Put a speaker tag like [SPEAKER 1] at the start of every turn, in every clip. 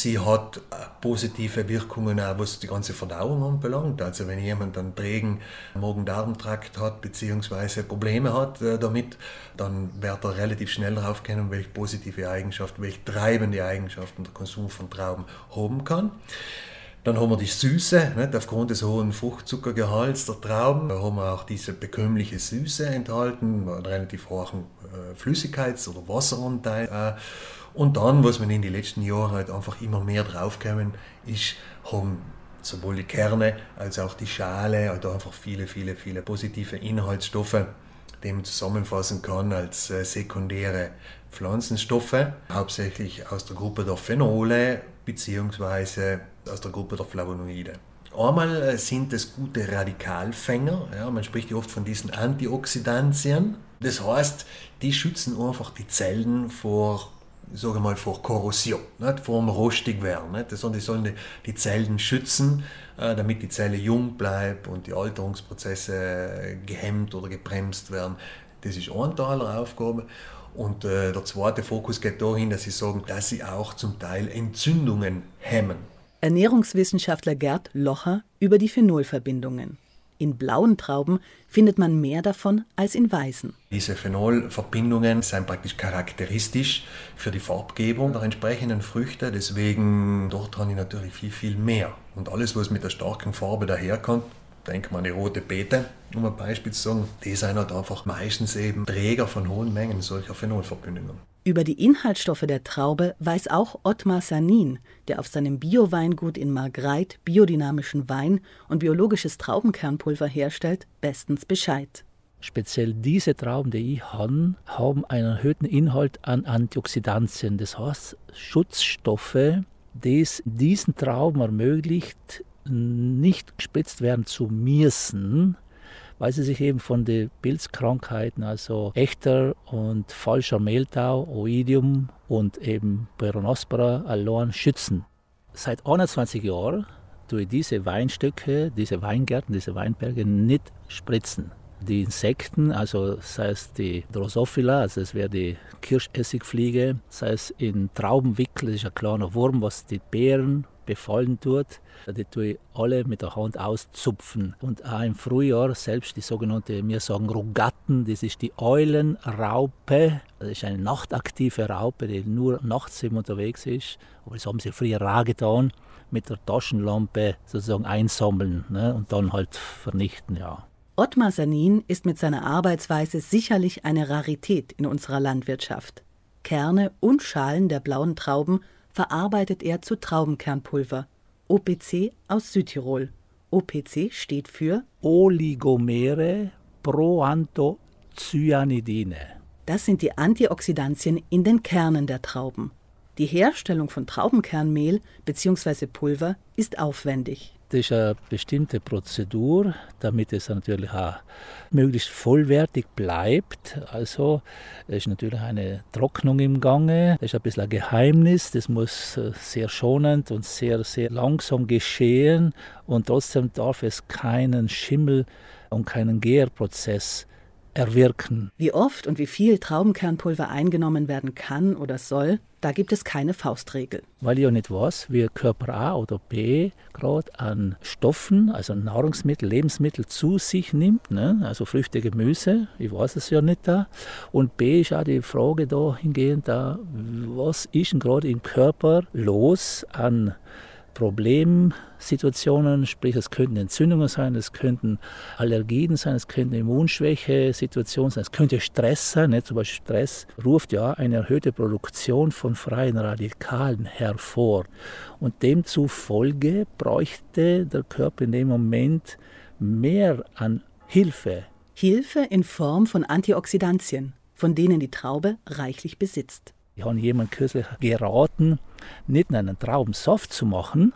[SPEAKER 1] sie hat positive Wirkungen auch, was die ganze Verdauung anbelangt. Also wenn jemand einen trägen Magen-Darm-Trakt hat, beziehungsweise Probleme hat äh, damit, dann wird er relativ schnell darauf kennen, welche positive Eigenschaften, welche treibende Eigenschaften der Konsum von Trauben haben kann. Dann haben wir die Süße, nicht? aufgrund des hohen Fruchtzuckergehalts der Trauben haben wir auch diese bekömmliche Süße enthalten, einen relativ hohen äh, Flüssigkeits- oder Wasseranteil. Äh, und dann, was wir in den letzten Jahren halt einfach immer mehr draufkommen, ist, haben sowohl die Kerne als auch die Schale halt einfach viele, viele, viele positive Inhaltsstoffe, die man zusammenfassen kann als äh, sekundäre Pflanzenstoffe, hauptsächlich aus der Gruppe der Phenole bzw. aus der Gruppe der Flavonoide. Einmal äh, sind es gute Radikalfänger, ja, man spricht ja oft von diesen Antioxidantien. Das heißt, die schützen einfach die Zellen vor sage mal, vor Korrosion, nicht? vor dem rostig werden. Nicht? Das, die sollen die, die Zellen schützen, äh, damit die Zelle jung bleibt und die Alterungsprozesse gehemmt oder gebremst werden. Das ist ein Teil der Aufgabe. Und äh, der zweite Fokus geht dahin, dass sie sagen, dass sie auch zum Teil Entzündungen hemmen.
[SPEAKER 2] Ernährungswissenschaftler Gerd Locher über die Phenolverbindungen. In blauen Trauben findet man mehr davon als in weißen.
[SPEAKER 1] Diese Phenolverbindungen sind praktisch charakteristisch für die Farbgebung der entsprechenden Früchte. Deswegen dort habe ich natürlich viel, viel mehr. Und alles, was mit der starken Farbe daherkommt, denke mal an die rote Beete, um ein Beispiel zu sagen, die sind halt einfach meistens eben Träger von hohen Mengen solcher Phenolverbindungen.
[SPEAKER 2] Über die Inhaltsstoffe der Traube weiß auch Ottmar Sanin, der auf seinem Bio-Weingut in Margreit biodynamischen Wein und biologisches Traubenkernpulver herstellt, bestens Bescheid.
[SPEAKER 3] Speziell diese Trauben, die ich habe, haben einen erhöhten Inhalt an Antioxidantien, das heißt Schutzstoffe, die es diesen Trauben ermöglicht, nicht gespritzt werden zu müssen, weil sie sich eben von den Pilzkrankheiten, also echter und falscher Mehltau, Oidium und eben Peronospora allein schützen. Seit 21 Jahren tue ich diese Weinstücke, diese Weingärten, diese Weinberge nicht spritzen. Die Insekten, also sei es die Drosophila, also es wäre die Kirschessigfliege, sei es in Traubenwickel, das ist ein kleiner Wurm, was die Beeren befallen tut, die tue ich alle mit der Hand auszupfen. Und auch im Frühjahr selbst die sogenannte, wir sagen Rugatten, das ist die Eulenraupe. Das ist eine nachtaktive Raupe, die nur nachts eben unterwegs ist. Aber das haben sie früher auch getan, mit der Taschenlampe sozusagen einsammeln ne, und dann halt vernichten, ja.
[SPEAKER 2] Ottmar Sanin ist mit seiner Arbeitsweise sicherlich eine Rarität in unserer Landwirtschaft. Kerne und Schalen der blauen Trauben verarbeitet er zu Traubenkernpulver, OPC aus Südtirol. OPC steht für
[SPEAKER 3] Oligomere Proanthocyanidine.
[SPEAKER 2] Das sind die Antioxidantien in den Kernen der Trauben. Die Herstellung von Traubenkernmehl bzw. Pulver ist aufwendig.
[SPEAKER 3] Das ist eine bestimmte Prozedur, damit es natürlich auch möglichst vollwertig bleibt. Also es ist natürlich eine Trocknung im Gange. Das ist ein bisschen ein Geheimnis. Das muss äh, sehr schonend und sehr, sehr langsam geschehen. Und trotzdem darf es keinen Schimmel und keinen Gärprozess erwirken.
[SPEAKER 2] Wie oft und wie viel Traubenkernpulver eingenommen werden kann oder soll, da gibt es keine Faustregel.
[SPEAKER 3] Weil ich ja nicht weiß, wie Körper A oder B gerade an Stoffen, also Nahrungsmittel, Lebensmittel zu sich nimmt, ne? also Früchte, Gemüse, ich weiß es ja nicht da. Und B ist auch die Frage dahingehend da, was ist denn gerade im Körper los an Problemsituationen, sprich es könnten Entzündungen sein, es könnten Allergien sein, es könnten Immunschwäche-Situationen sein, es könnte Stress sein, nicht? zum Beispiel Stress ruft ja eine erhöhte Produktion von freien Radikalen hervor und demzufolge bräuchte der Körper in dem Moment mehr an Hilfe.
[SPEAKER 2] Hilfe in Form von Antioxidantien, von denen die Traube reichlich besitzt.
[SPEAKER 3] Ich habe jemand kürzlich geraten, nicht einen Traubensaft zu machen,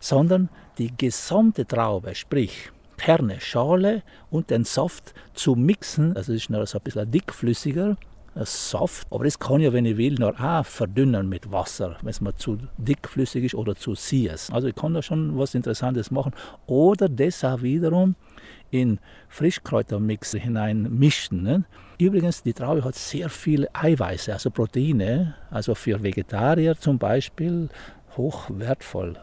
[SPEAKER 3] sondern die gesamte Traube, sprich Kerne, Schale und den Saft zu mixen. Also es ist noch so ein bisschen dickflüssiger Saft. Aber das kann ja, wenn ich will, noch auch verdünnen mit Wasser, wenn es mal zu dickflüssig ist oder zu süß. Also ich kann da schon was Interessantes machen. Oder das auch wiederum in Frischkräutermix hineinmischen. Ne? Übrigens, die Traube hat sehr viele Eiweiße, also Proteine. Also für Vegetarier zum Beispiel hoch wertvoll.